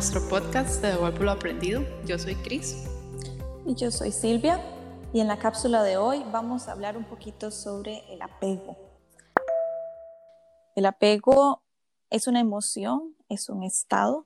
Nuestro podcast de Devuelvo lo Aprendido. Yo soy Cris. Y yo soy Silvia. Y en la cápsula de hoy vamos a hablar un poquito sobre el apego. El apego es una emoción, es un estado,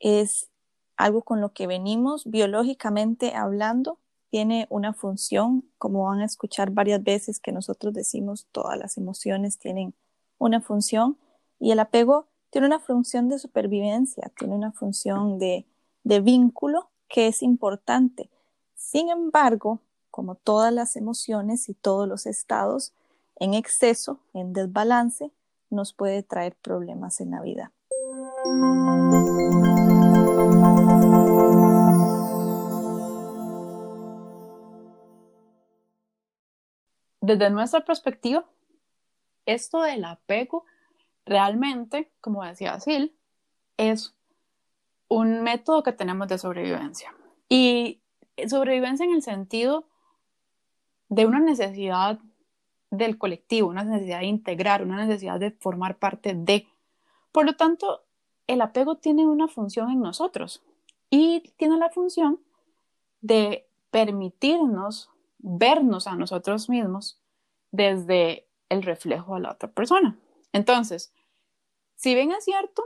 es algo con lo que venimos biológicamente hablando, tiene una función, como van a escuchar varias veces que nosotros decimos, todas las emociones tienen una función y el apego tiene una función de supervivencia, tiene una función de, vínculo que es importante. Sin embargo, como todas las emociones y todos los estados, en exceso, en desbalance, nos puede traer problemas en la vida. Desde nuestra perspectiva, esto del apego realmente, como decía Sil, es un método que tenemos de sobrevivencia. Y sobrevivencia en el sentido de una necesidad del colectivo, una necesidad de integrar, una necesidad de formar parte de. Por lo tanto, el apego tiene una función en nosotros y tiene la función de permitirnos vernos a nosotros mismos desde el reflejo de la otra persona. Entonces, si bien es cierto,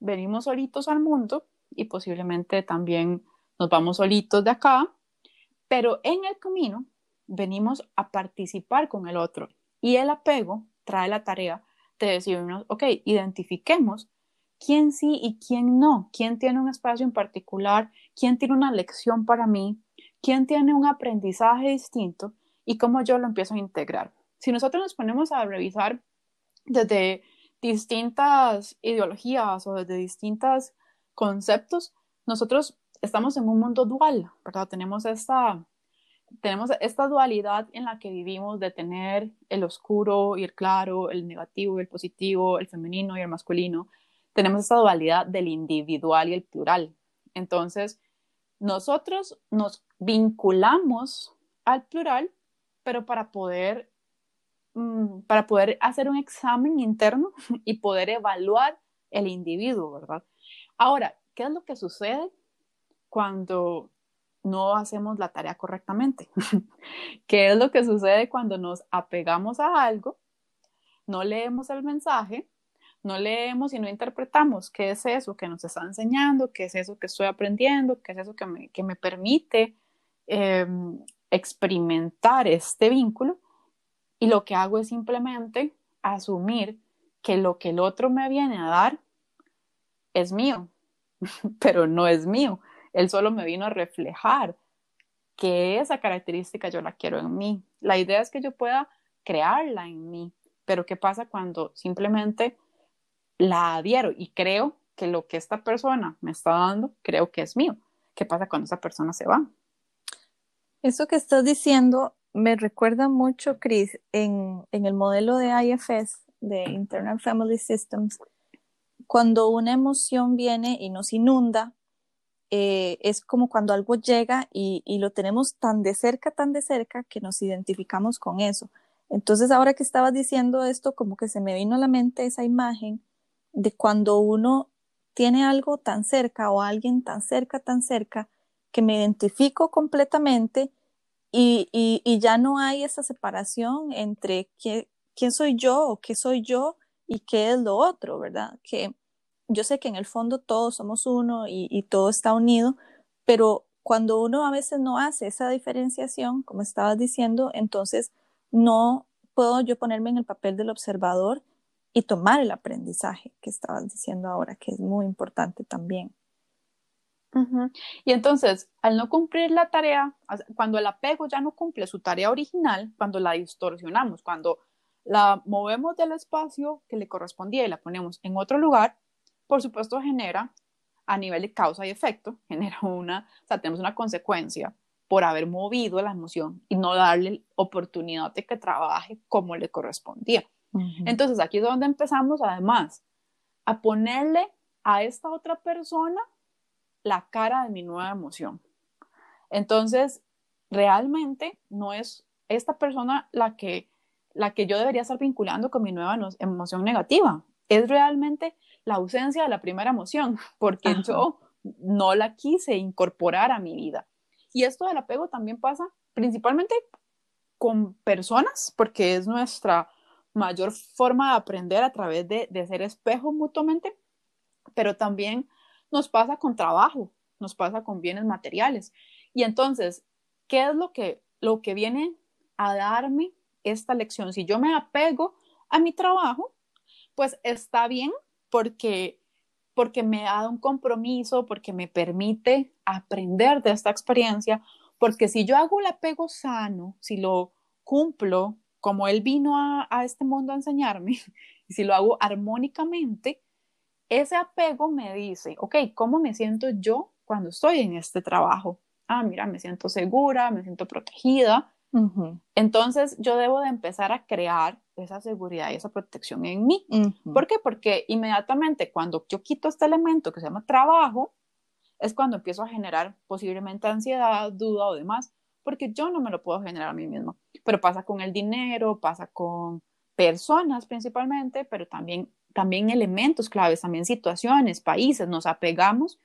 venimos solitos al mundo y posiblemente también nos vamos solitos de acá, pero en el camino venimos a participar con el otro y el apego trae la tarea de decirnos, ok, identifiquemos quién sí y quién no, quién tiene un espacio en particular, quién tiene una lección para mí, quién tiene un aprendizaje distinto y cómo yo lo empiezo a integrar. Si nosotros nos ponemos a revisar desde distintas ideologías o desde distintos conceptos, nosotros estamos en un mundo dual, ¿verdad? Tenemos esta, tenemos esta dualidad en la que vivimos de tener el oscuro y el claro, el negativo y el positivo, el femenino y el masculino. Tenemos esta dualidad del individual y el plural. Entonces, nosotros nos vinculamos al plural, pero para poder para poder hacer un examen interno y poder evaluar el individuo, ¿verdad? Ahora, ¿qué es lo que sucede cuando no hacemos la tarea correctamente? ¿Qué es lo que sucede cuando nos apegamos a algo, no leemos el mensaje, no leemos y no interpretamos qué es eso que nos está enseñando, qué es eso que estoy aprendiendo, qué es eso que me, que me permite em, experimentar este vínculo? Y lo que hago es simplemente asumir que lo que el otro me viene a dar es mío, pero no es mío. Él solo me vino a reflejar que esa característica yo la quiero en mí. La idea es que yo pueda crearla en mí, pero ¿qué pasa cuando simplemente la adhiero y creo que lo que esta persona me está dando, creo que es mío? ¿Qué pasa cuando esa persona se va? Eso que estás diciendo me recuerda mucho, Chris, en, el modelo de IFS, de Internal Family Systems, cuando una emoción viene y nos inunda, eh, es como cuando algo llega y, y, lo tenemos tan de cerca, tan de cerca, que nos identificamos con eso. Entonces, ahora que estabas diciendo esto, como que se me vino a la mente esa imagen de cuando uno tiene algo tan cerca o alguien tan cerca, tan cerca, que me identifico completamente y, y, y, ya no hay esa separación entre quién, quién soy yo o qué soy yo y qué es lo otro, ¿verdad? Que yo sé que en el fondo todos somos uno y, y todo está unido, pero cuando uno a veces no hace esa diferenciación, como estabas diciendo, entonces no puedo yo ponerme en el papel del observador y tomar el aprendizaje que estabas diciendo ahora, que es muy importante también. Y entonces, al no cumplir la tarea, cuando el apego ya no cumple su tarea original, cuando la distorsionamos, cuando la movemos del espacio que le correspondía y la ponemos en otro lugar, por supuesto genera a nivel de causa y efecto, genera una, o sea, tenemos una consecuencia por haber movido la emoción y no darle oportunidad de que trabaje como le correspondía. Entonces, aquí es donde empezamos además a ponerle a esta otra persona la cara de mi nueva emoción. Entonces, realmente no es esta persona la que, la que yo debería estar vinculando con mi nueva emoción negativa. es realmente la ausencia de la primera emoción, porque yo no la quise incorporar a mi vida. Y esto del apego también pasa principalmente con personas, porque es nuestra mayor forma de aprender a través de, de ser espejo mutuamente, pero también nos pasa con trabajo, nos pasa con bienes materiales. Y entonces, ¿qué es lo que, lo que viene a darme esta lección? Si yo me apego a mi trabajo, pues está bien porque porque me dado un compromiso, porque me permite aprender de esta experiencia, porque si yo hago el apego sano, si lo cumplo como él vino a, a este mundo a enseñarme, y si lo hago armónicamente, ese apego me dice, ok, ¿cómo me siento yo cuando estoy en este trabajo? Ah, mira, me siento segura, me siento protegida. Entonces yo debo de empezar a crear esa seguridad y esa protección en mí. ¿Por qué? Porque inmediatamente cuando yo quito este elemento que se llama trabajo, es cuando empiezo a generar posiblemente ansiedad, duda o demás, porque yo no me lo puedo generar a mí mismo. Pero pasa con el dinero, pasa con personas principalmente, pero también, también elementos claves, también situaciones, países, nos apegamos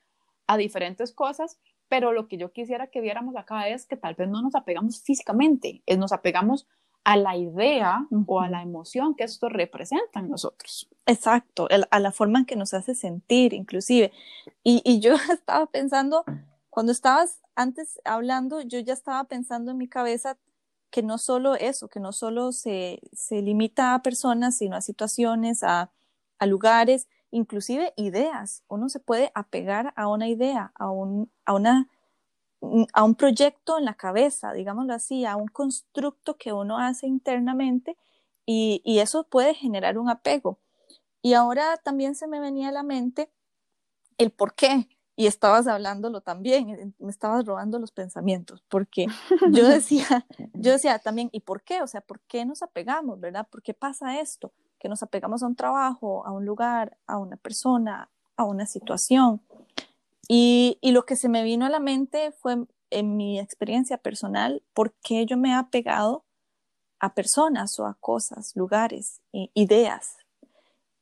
a diferentes cosas, pero lo que yo quisiera que viéramos acá es que tal vez no nos apegamos físicamente, es nos apegamos a la idea o a la emoción que esto representa en nosotros. Exacto, a la forma en que nos hace sentir, inclusive. Y, y, yo estaba pensando, cuando estabas antes hablando, yo ya estaba pensando en mi cabeza que no solo eso, que no solo se, se limita a personas, sino a situaciones, a, a, lugares, inclusive ideas. Uno se puede apegar a una idea, a, un, a una a un proyecto en la cabeza, digámoslo así, a un constructo que uno hace internamente y, y, eso puede generar un apego. Y ahora también se me venía a la mente el por qué, y estabas hablándolo también, eh, me estabas robando los pensamientos, porque yo decía, yo decía también, ¿y por qué? O sea, ¿por qué nos apegamos, verdad? ¿Por qué pasa esto? Que nos apegamos a un trabajo, a un lugar, a una persona, a una situación. Y, y, lo que se me vino a la mente fue en mi experiencia personal, por qué yo me he apegado a personas o a cosas, lugares, ideas.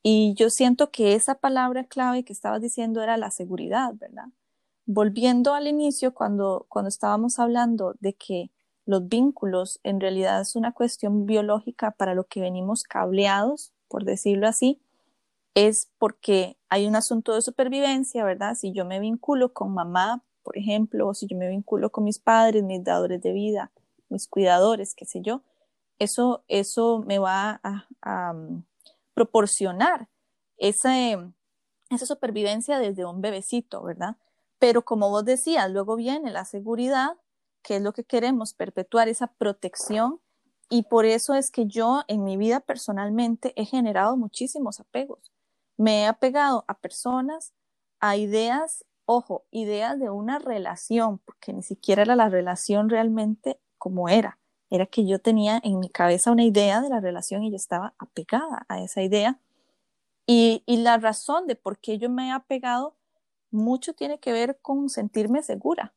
Y yo siento que esa palabra clave que estabas diciendo era la seguridad, ¿verdad? Volviendo al inicio, cuando, cuando estábamos hablando de que los vínculos en realidad es una cuestión biológica para lo que venimos cableados, por decirlo así, es porque hay un asunto de supervivencia, ¿verdad? Si yo me vinculo con mamá, por ejemplo, o si yo me vinculo con mis padres, mis dadores de vida, mis cuidadores, qué sé yo, eso, eso me va a, mm, proporcionar esa, esa supervivencia desde un bebecito, ¿verdad? Pero como vos decías, luego viene la seguridad, que es lo que queremos, perpetuar esa protección y por eso es que yo en mi vida personalmente he generado muchísimos apegos me he apegado a personas, a ideas, ojo, ideas de una relación, porque ni siquiera era la relación realmente como era. Era que yo tenía en mi cabeza una idea de la relación y yo estaba apegada a esa idea. Y, y la razón de por qué yo me he apegado mucho tiene que ver con sentirme segura.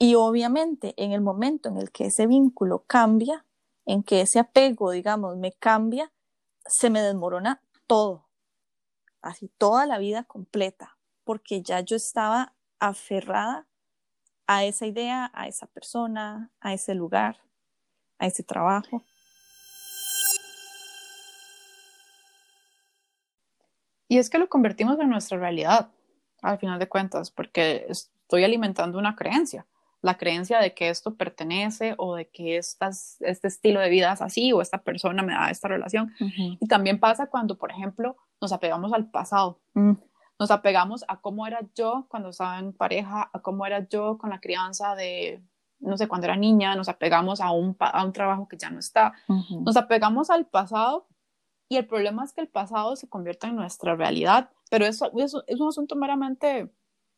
Y obviamente en el momento en el que ese vínculo cambia, en que ese apego, digamos, me cambia, se me desmorona todo así toda la vida completa, porque ya yo estaba aferrada a esa idea, a esa persona, a ese lugar, a ese trabajo. Y es que lo convertimos en nuestra realidad, al final de cuentas, porque estoy alimentando una creencia, la creencia de que esto pertenece o de que estas, este estilo de vida es así o esta persona me da esta relación. Y también pasa cuando, por ejemplo, nos apegamos al pasado. Mm. Nos apegamos a cómo era yo cuando estaba en pareja, a cómo era yo con la crianza de, no sé, cuando era niña, nos apegamos a un, a un trabajo que ya no está. Nos apegamos al pasado y el problema es que el pasado se convierte en nuestra realidad, pero eso, eso es un asunto meramente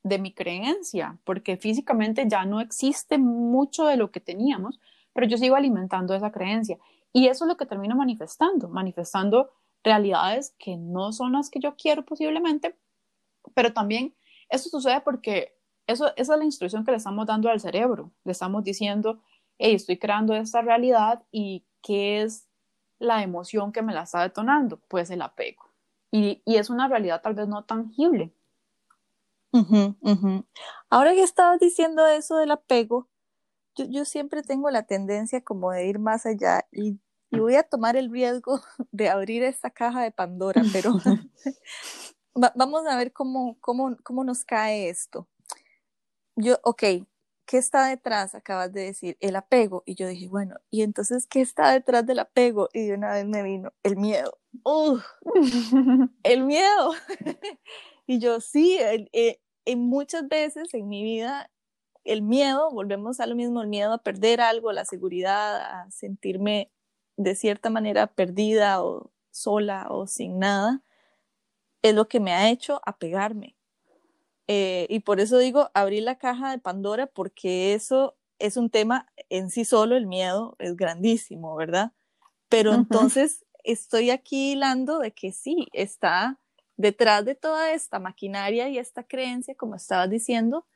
de mi creencia, porque físicamente ya no existe mucho de lo que teníamos, pero yo sigo alimentando esa creencia. Y eso es lo que termino manifestando, manifestando realidades que no son las que yo quiero posiblemente, pero también eso sucede porque eso, esa es la instrucción que le estamos dando al cerebro. Le estamos diciendo, hey, estoy creando esta realidad y qué es la emoción que me la está detonando, pues el apego. y, y es una realidad tal vez no tangible. Ahora que estabas diciendo eso del apego, yo, yo, siempre tengo la tendencia como de ir más allá y, y, voy a tomar el riesgo de abrir esta caja de Pandora, pero vamos a ver cómo, cómo, cómo nos cae esto. Yo, ok, ¿qué está detrás? Acabas de decir el apego. Y yo dije, bueno, ¿y entonces qué está detrás del apego? Y de una vez me vino el miedo. ¡Uh! el miedo. y yo, sí, eh, en muchas veces en mi vida, el miedo, volvemos a lo mismo, el miedo a perder algo, la seguridad, a sentirme de cierta manera perdida o sola o sin nada, es lo que me ha hecho apegarme eh, y por eso digo, abrir la caja de Pandora, porque eso es un tema en sí solo, el miedo es grandísimo, ¿verdad? Pero entonces estoy aquí hilando de que sí, está detrás de toda esta maquinaria y esta creencia, como estabas diciendo,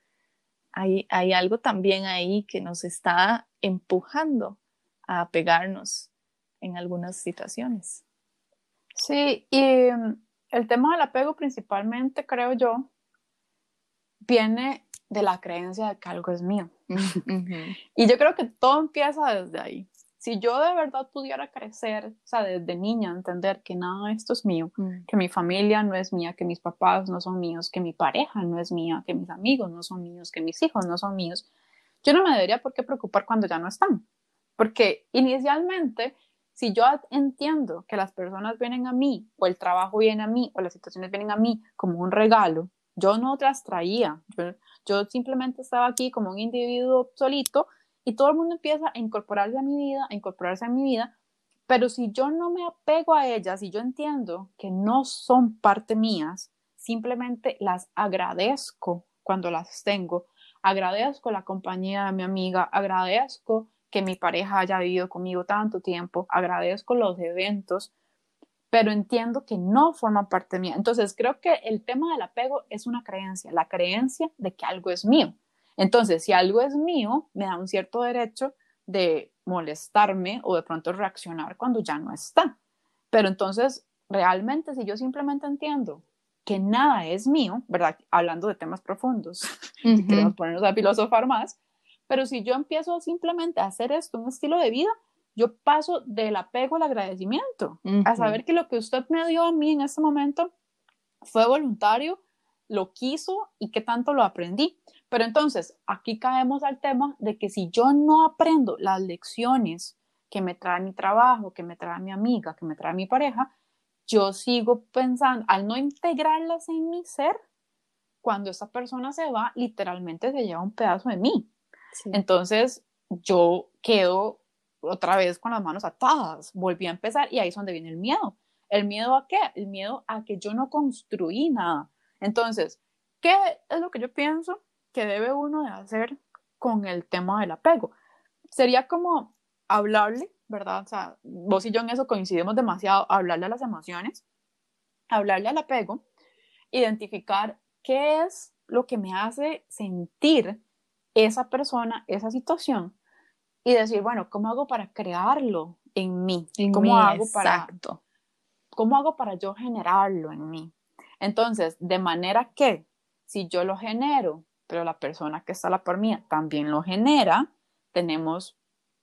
hay, hay algo también ahí que nos está empujando a pegarnos en algunas situaciones. Sí, y mm, el tema del apego principalmente, creo yo, viene de la creencia de que algo es mío. Y yo creo que todo empieza desde ahí. Si yo de verdad pudiera crecer, o sea, desde niña, entender que nada de esto es mío, mm. que mi familia no es mía, que mis papás no son míos, que mi pareja no es mía, que mis amigos no son míos, que mis hijos no son míos, yo no me debería por qué preocupar cuando ya no están. Porque inicialmente, si yo entiendo que las personas vienen a mí, o el trabajo viene a mí, o las situaciones vienen a mí como un regalo, yo no las traía, yo, simplemente estaba aquí como un individuo solito y todo el mundo empieza a incorporarse a mi vida, a incorporarse a mi vida, pero si yo no me apego a ellas y yo entiendo que no son parte mías, simplemente las agradezco cuando las tengo, agradezco la compañía de mi amiga, agradezco que mi pareja haya vivido conmigo tanto tiempo, agradezco los eventos, pero entiendo que no forman parte mía. Entonces, creo que el tema del apego es una creencia, la creencia de que algo es mío. Entonces, si algo es mío, me da un cierto derecho de molestarme o de pronto reaccionar cuando ya no está. Pero entonces, realmente, si yo simplemente entiendo que nada es mío, ¿verdad? Hablando de temas profundos, queremos ponernos a filosofar más, pero si yo empiezo simplemente a hacer esto, un estilo de vida, yo paso del apego al agradecimiento, a saber que lo que usted me dio a mí en este momento fue voluntario, lo quiso y que tanto lo aprendí. Pero entonces, aquí caemos al tema de que si yo no aprendo las lecciones que me trae mi trabajo, que me trae mi amiga, que me trae mi pareja, yo sigo pensando, al no integrarlas en mi ser, cuando esa persona se va, literalmente se lleva un pedazo de mí. Entonces, yo quedo otra vez con las manos atadas, volví a empezar y ahí es donde viene el miedo. ¿El miedo a qué? El miedo a que yo no construí nada. Entonces, ¿qué es lo que yo pienso que debe uno de hacer con el tema del apego? Sería como hablarle, ¿verdad? O sea, vos y yo en eso coincidimos demasiado, hablarle a las emociones, hablarle al apego, identificar qué es lo que me hace sentir esa persona, esa situación, y decir, bueno, ¿cómo hago para crearlo en mí? ¿Cómo hago para cómo hago para yo generarlo en mí? Entonces, de manera que si yo lo genero, pero la persona que está a la par mía también lo genera, tenemos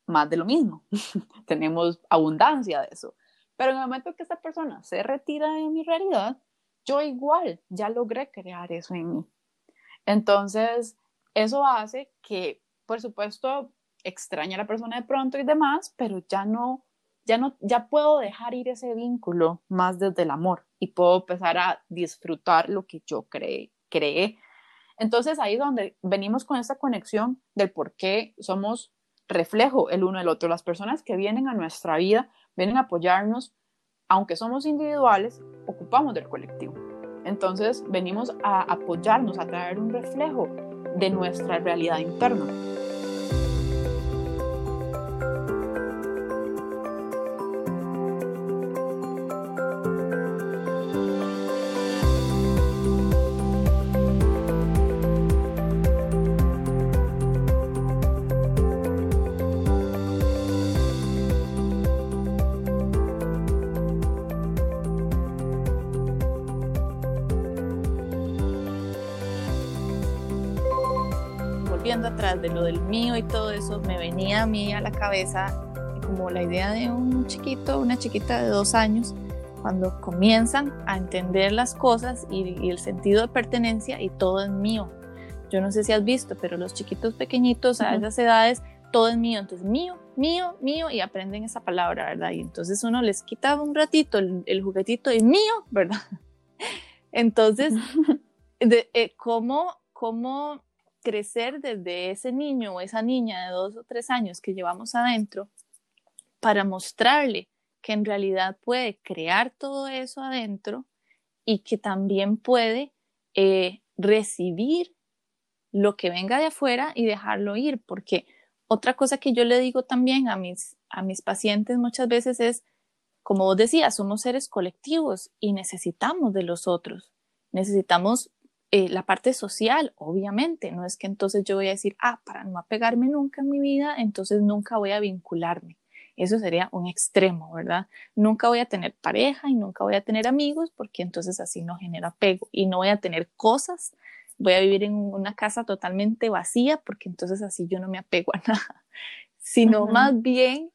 más de lo mismo. tenemos abundancia de eso. Pero en el momento que esta persona se retira de mi realidad, yo igual ya logré crear eso en mí. Entonces, eso hace que, por supuesto, extraña a la persona de pronto y demás, pero ya no, ya no, ya puedo dejar ir ese vínculo más desde el amor y puedo empezar a disfrutar lo que yo creé. creé. Entonces ahí es donde venimos con esa conexión del por qué somos reflejo el uno del otro. Las personas que vienen a nuestra vida, vienen a apoyarnos, aunque somos individuales, ocupamos del colectivo. Entonces venimos a apoyarnos, a traer un reflejo de nuestra realidad interna. De lo del mío y todo eso, me venía a mí a la cabeza como la idea de un chiquito, una chiquita de dos años, cuando comienzan a entender las cosas y, el sentido de pertenencia y todo es mío. Yo no sé si has visto, pero los chiquitos pequeñitos a esas edades, todo es mío, entonces mío, mío, mío, y aprenden esa palabra, ¿verdad? Y entonces uno les quita un ratito el, juguetito y mío, ¿verdad? Entonces, de, eh, ¿cómo, ¿cómo crecer desde ese niño o esa niña de dos o tres años que llevamos adentro para mostrarle que en realidad puede crear todo eso adentro y que también puede eh, recibir lo que venga de afuera y dejarlo ir, porque otra cosa que yo le digo también a mis, a mis pacientes muchas veces es, como vos decías, somos seres colectivos y necesitamos de los otros, necesitamos eh, la parte social, obviamente, no es que entonces yo voy a decir, ah, para no apegarme nunca en mi vida, entonces nunca voy a vincularme. Eso sería un extremo, ¿verdad? Nunca voy a tener pareja y nunca voy a tener amigos porque entonces así no genera apego y no voy a tener cosas. Voy a vivir en una casa totalmente vacía porque entonces así yo no me apego a nada, sino más bien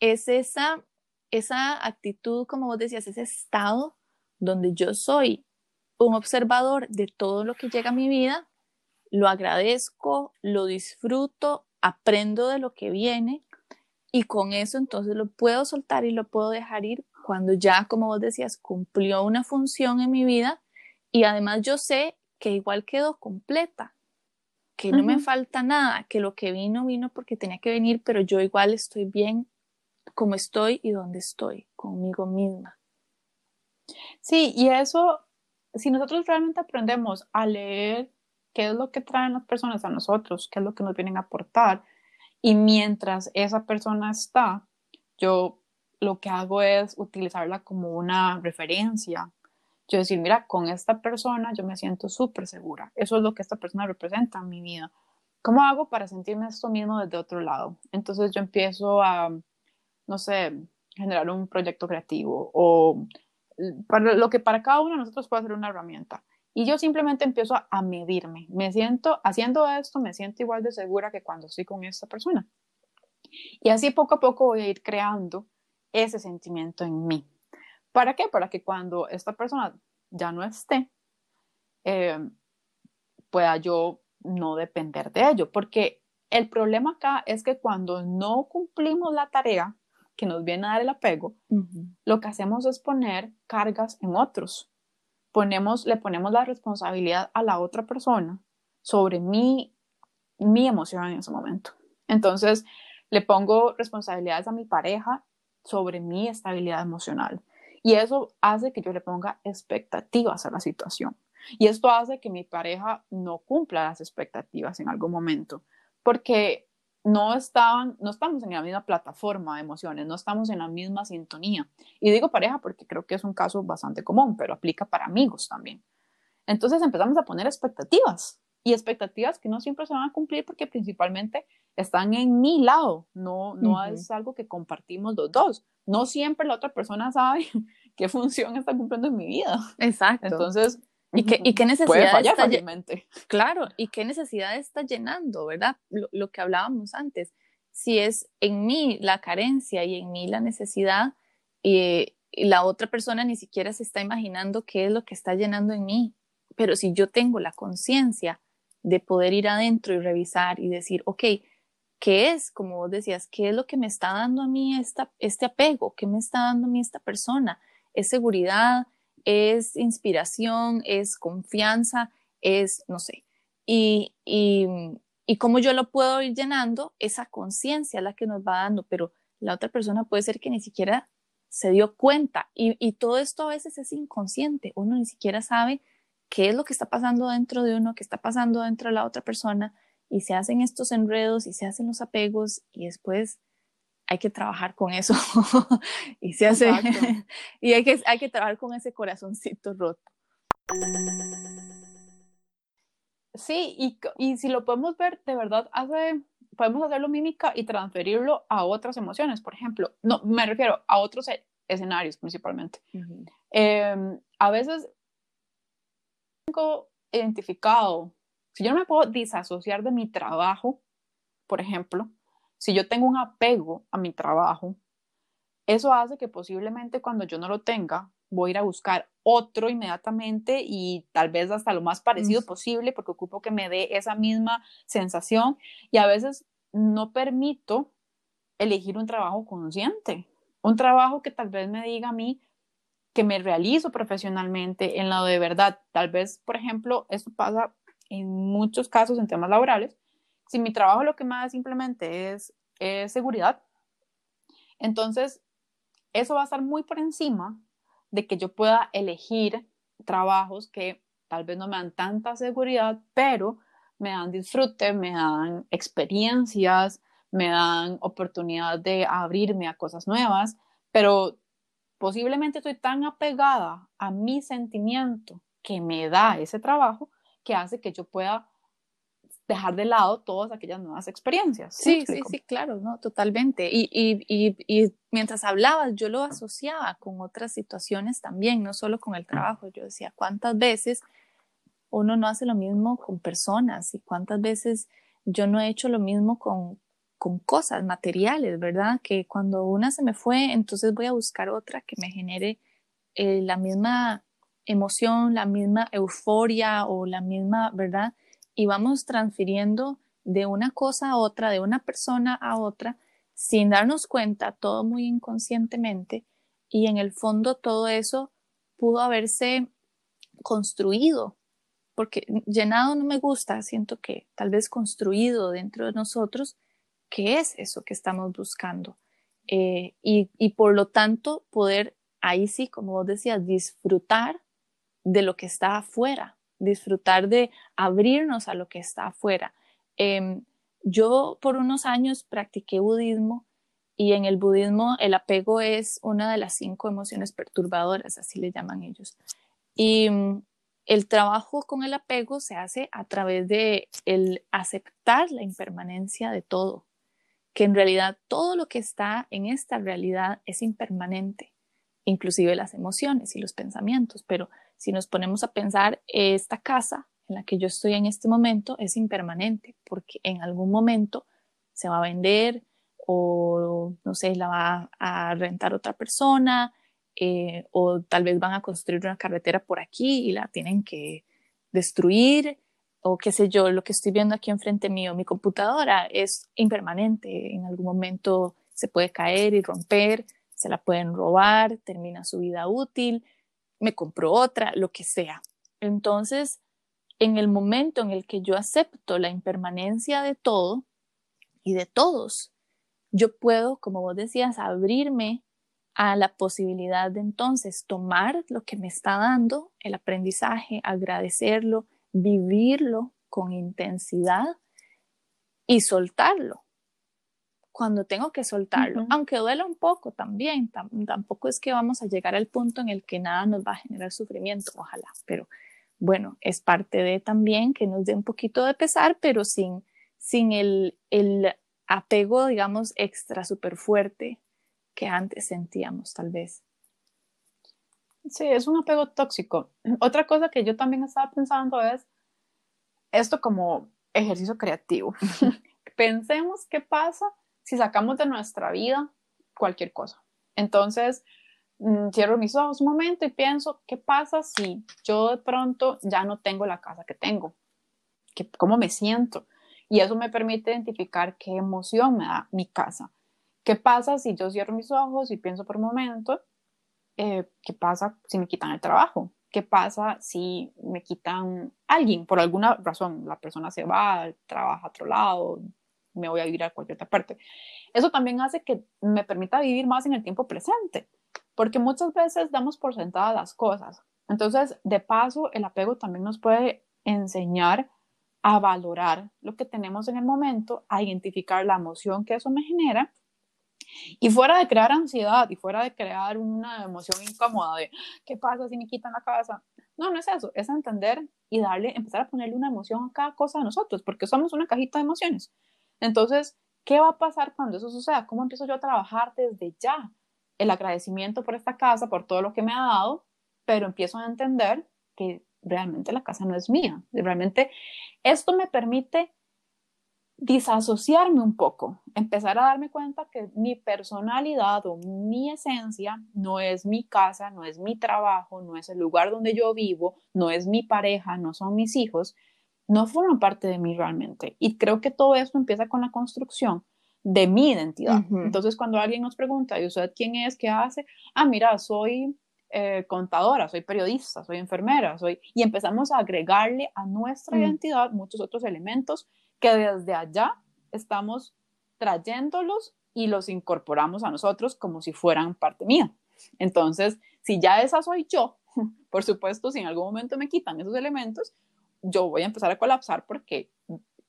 es esa, esa actitud, como vos decías, ese estado donde yo soy un observador de todo lo que llega a mi vida, lo agradezco, lo disfruto, aprendo de lo que viene y con eso entonces lo puedo soltar y lo puedo dejar ir cuando ya, como vos decías, cumplió una función en mi vida y además yo sé que igual quedó completa, que no me falta nada, que lo que vino vino porque tenía que venir, pero yo igual estoy bien como estoy y donde estoy, conmigo misma. Sí, y eso, si nosotros realmente aprendemos a leer qué es lo que traen las personas a nosotros, qué es lo que nos vienen a aportar, y mientras esa persona está, yo lo que hago es utilizarla como una referencia. Yo decir, mira, con esta persona yo me siento súper segura. Eso es lo que esta persona representa en mi vida. ¿Cómo hago para sentirme esto mismo desde otro lado? Entonces yo empiezo a, no sé, generar un proyecto creativo o para lo que para cada uno de nosotros puede ser una herramienta. Y yo simplemente empiezo a, medirme. Me siento, haciendo esto, me siento igual de segura que cuando estoy con esta persona. Y así poco a poco voy a ir creando ese sentimiento en mí. ¿Para qué? Para que cuando esta persona ya no esté, eh, pueda yo no depender de ello. Porque el problema acá es que cuando no cumplimos la tarea que nos viene a dar el apego, lo que hacemos es poner cargas en otros ponemos, le ponemos la responsabilidad a la otra persona sobre mi, mi emoción en ese momento. Entonces, le pongo responsabilidades a mi pareja sobre mi estabilidad emocional. Y eso hace que yo le ponga expectativas a la situación. Y esto hace que mi pareja no cumpla las expectativas en algún momento, porque no estaban, no estamos en la misma plataforma de emociones, no estamos en la misma sintonía. Y digo pareja porque creo que es un caso bastante común, pero aplica para amigos también. Entonces empezamos a poner expectativas y expectativas que no siempre se van a cumplir porque principalmente están en mi lado, no, no es algo que compartimos los dos. No siempre la otra persona sabe qué función está cumpliendo en mi vida. Exacto. Entonces, ¿Y qué, y qué necesidad está Claro, y qué necesidad está llenando, ¿verdad? Lo, que hablábamos antes. Si es en mí la carencia y en mí la necesidad, eh, y la otra persona ni siquiera se está imaginando qué es lo que está llenando en mí. Pero si yo tengo la conciencia de poder ir adentro y revisar y decir, ok, ¿qué es, como vos decías, qué es lo que me está dando a mí esta, este apego? ¿Qué me está dando a mí esta persona? ¿Es seguridad? Es inspiración, es confianza, es, no sé. Y, y, y cómo yo lo puedo ir llenando, esa conciencia la que nos va dando, pero la otra persona puede ser que ni siquiera se dio cuenta y, y, todo esto a veces es inconsciente, uno ni siquiera sabe qué es lo que está pasando dentro de uno, qué está pasando dentro de la otra persona y se hacen estos enredos y se hacen los apegos y después hay que trabajar con eso y se hace y hay que, hay que trabajar con ese corazoncito roto. Sí, y, y, si lo podemos ver, de verdad, hace, podemos hacerlo mímica y transferirlo a otras emociones, por ejemplo, no, me refiero a otros e, escenarios principalmente. Em, a veces tengo identificado Si yo no me puedo disasociar de mi trabajo, por ejemplo, si yo tengo un apego a mi trabajo, eso hace que posiblemente cuando yo no lo tenga, voy a ir a buscar otro inmediatamente y tal vez hasta lo más parecido posible porque ocupo que me dé esa misma sensación y a veces no permito elegir un trabajo consciente, un trabajo que tal vez me diga a mí que me realizo profesionalmente en lo de verdad. Tal vez, por ejemplo, esto pasa en muchos casos en temas laborales. Si mi trabajo lo que más simplemente es, es seguridad, entonces eso va a estar muy por encima de que yo pueda elegir trabajos que tal vez no me dan tanta seguridad, pero me dan disfrute, me dan experiencias, me dan oportunidad de abrirme a cosas nuevas, pero posiblemente estoy tan apegada a mi sentimiento que me da ese trabajo que hace que yo pueda dejar de lado todas aquellas nuevas experiencias. Sí, sí, sí, claro, no, totalmente. Y, y, y, y, mientras hablabas, yo lo asociaba con otras situaciones también, no solo con el trabajo. Yo decía, ¿cuántas veces uno no hace lo mismo con personas y cuántas veces yo no he hecho lo mismo con, con cosas materiales, ¿verdad? Que cuando una se me fue, entonces voy a buscar otra que me genere eh, la misma emoción, la misma euforia o la misma, ¿verdad? Y vamos transfiriendo de una cosa a otra, de una persona a otra, sin darnos cuenta, todo muy inconscientemente, y en el fondo todo eso pudo haberse construido, porque llenado no me gusta, siento que tal vez construido dentro de nosotros, ¿qué es eso que estamos buscando? Eh, y, y por lo tanto poder ahí sí, como vos decías, disfrutar de lo que está afuera, disfrutar de abrirnos a lo que está afuera. Em, yo por unos años practiqué budismo y en el budismo el apego es una de las cinco emociones perturbadoras, así le llaman ellos. Y mm, el trabajo con el apego se hace a través de el aceptar la impermanencia de todo, que en realidad todo lo que está en esta realidad es impermanente, inclusive las emociones y los pensamientos, pero si nos ponemos a pensar, esta casa en la que yo estoy en este momento es impermanente, porque en algún momento se va a vender o, no sé, la va a rentar otra persona, eh, o tal vez van a construir una carretera por aquí y la tienen que destruir, o qué sé yo, lo que estoy viendo aquí enfrente mío, mi computadora es impermanente, en algún momento se puede caer y romper, se la pueden robar, termina su vida útil, me compro otra, lo que sea. Entonces, en el momento en el que yo acepto la impermanencia de todo y de todos, yo puedo, como vos decías, abrirme a la posibilidad de entonces tomar lo que me está dando el aprendizaje, agradecerlo, vivirlo con intensidad y soltarlo cuando tengo que soltarlo, aunque duela un poco también, tampoco es que vamos a llegar al punto en el que nada nos va a generar sufrimiento, ojalá, pero bueno, es parte de también que nos dé un poquito de pesar, pero sin, sin el, el apego, digamos, extra súper fuerte que antes sentíamos, tal vez. Sí, es un apego tóxico. Otra cosa que yo también estaba pensando es esto como ejercicio creativo. Pensemos qué pasa si sacamos de nuestra vida cualquier cosa. Entonces, mm, cierro mis ojos un momento y pienso, ¿qué pasa si yo de pronto ya no tengo la casa que tengo? ¿Qué, ¿Cómo me siento? Y eso me permite identificar qué emoción me da mi casa. ¿Qué pasa si yo cierro mis ojos y pienso por un momento, eh, ¿qué pasa si me quitan el trabajo? ¿Qué pasa si me quitan alguien por alguna razón? La persona se va, trabaja a otro lado, me voy a vivir a cualquier otra parte. Eso también hace que me permita vivir más en el tiempo presente, porque muchas veces damos por sentadas las cosas. Entonces, de paso, el apego también nos puede enseñar a valorar lo que tenemos en el momento, a identificar la emoción que eso me genera y fuera de crear ansiedad y fuera de crear una emoción incómoda de qué pasa si me quitan la casa. No, no es eso, es entender y darle, empezar a ponerle una emoción a cada cosa de nosotros, porque somos una cajita de emociones. Entonces, ¿qué va a pasar cuando eso suceda? ¿Cómo empiezo yo a trabajar desde ya? El agradecimiento por esta casa, por todo lo que me ha dado, pero empiezo a entender que realmente la casa no es mía. Realmente esto me permite disasociarme un poco, empezar a darme cuenta que mi personalidad o mi esencia no es mi casa, no es mi trabajo, no es el lugar donde yo vivo, no es mi pareja, no son mis hijos, no forman parte de mí realmente. Y creo que todo esto empieza con la construcción de mi identidad. Entonces, cuando alguien nos pregunta, ¿y usted quién es? ¿Qué hace? Ah, mira, soy eh, contadora, soy periodista, soy enfermera, soy... Y empezamos a agregarle a nuestra identidad muchos otros elementos que desde allá estamos trayéndolos y los incorporamos a nosotros como si fueran parte mía. Entonces, si ya esa soy yo, por supuesto, si en algún momento me quitan esos elementos, yo voy a empezar a colapsar porque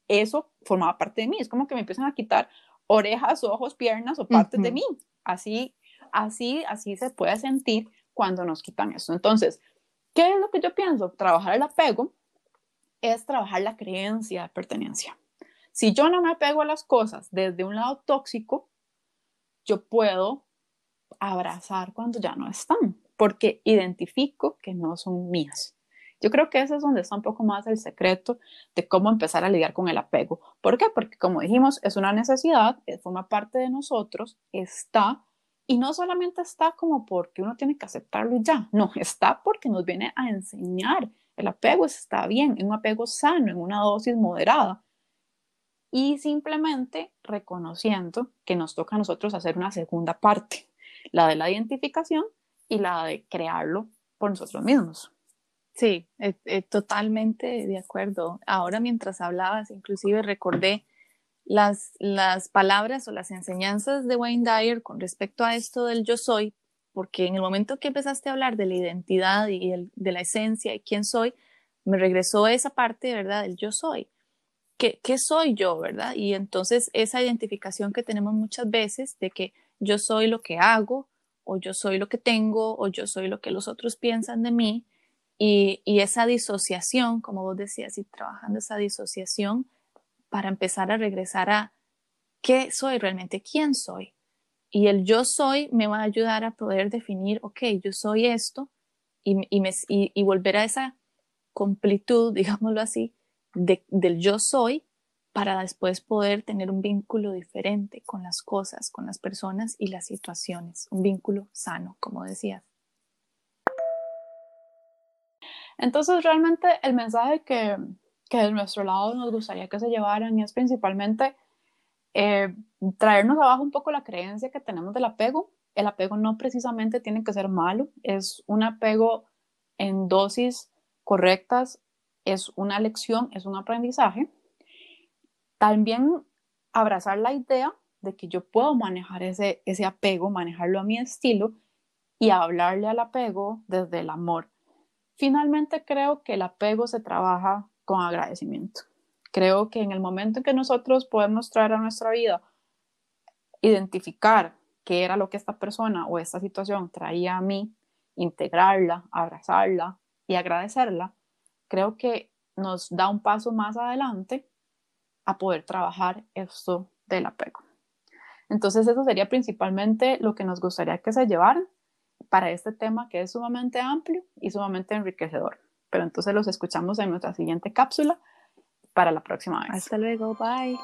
eso formaba parte de mí. Es como que me empiezan a quitar orejas, ojos, piernas o partes de mí. Así, así, así se puede sentir cuando nos quitan eso. Entonces, ¿qué es lo que yo pienso? Trabajar el apego es trabajar la creencia de pertenencia. Si yo no me apego a las cosas desde un lado tóxico, yo puedo abrazar cuando ya no están, porque identifico que no son mías. Yo creo que ese es donde está un poco más el secreto de cómo empezar a lidiar con el apego. ¿Por qué? Porque como dijimos, es una necesidad, eh, forma parte de nosotros, está, y no solamente está como porque uno tiene que aceptarlo ya, no, está porque nos viene a enseñar. El apego está bien, en un apego sano, en una dosis moderada y simplemente reconociendo que nos toca a nosotros hacer una segunda parte, la de la identificación y la de crearlo por nosotros mismos. Sí, eh, eh, totalmente de acuerdo. Ahora mientras hablabas, inclusive recordé las, las palabras o las enseñanzas de Wayne Dyer con respecto a esto del yo soy, porque en el momento que empezaste a hablar de la identidad y el, de la esencia y quién soy, me regresó esa parte, ¿verdad?, del yo soy. ¿qué, soy yo, verdad? Y entonces esa identificación que tenemos muchas veces de que yo soy lo que hago, o yo soy lo que tengo, o yo soy lo que los otros piensan de mí, y, esa disociación, como vos decías, y trabajando esa disociación para empezar a regresar a qué soy realmente, quién soy. Y el yo soy me va a ayudar a poder definir, ok, yo soy esto, y, y volver a esa completud, digámoslo así, del yo soy para después poder tener un vínculo diferente con las cosas, con las personas y las situaciones, un vínculo sano, como decías. Entonces, realmente el mensaje que, que de nuestro lado nos gustaría que se llevaran es principalmente eh, traernos abajo un poco la creencia que tenemos del apego. El apego no precisamente tiene que ser malo, es un apego en dosis correctas es una lección, es un aprendizaje. También abrazar la idea de que yo puedo manejar ese, ese apego, manejarlo a mi estilo y hablarle al apego desde el amor. Finalmente creo que el apego se trabaja con agradecimiento. Creo que en el momento en que nosotros podemos traer a nuestra vida, identificar qué era lo que esta persona o esta situación traía a mí, integrarla, abrazarla y agradecerla, creo que nos da un paso más adelante a poder trabajar esto del apego. Entonces eso sería principalmente lo que nos gustaría que se llevaran para este tema que es sumamente amplio y sumamente enriquecedor. Pero entonces los escuchamos en nuestra siguiente cápsula para la próxima vez. Hasta luego, bye.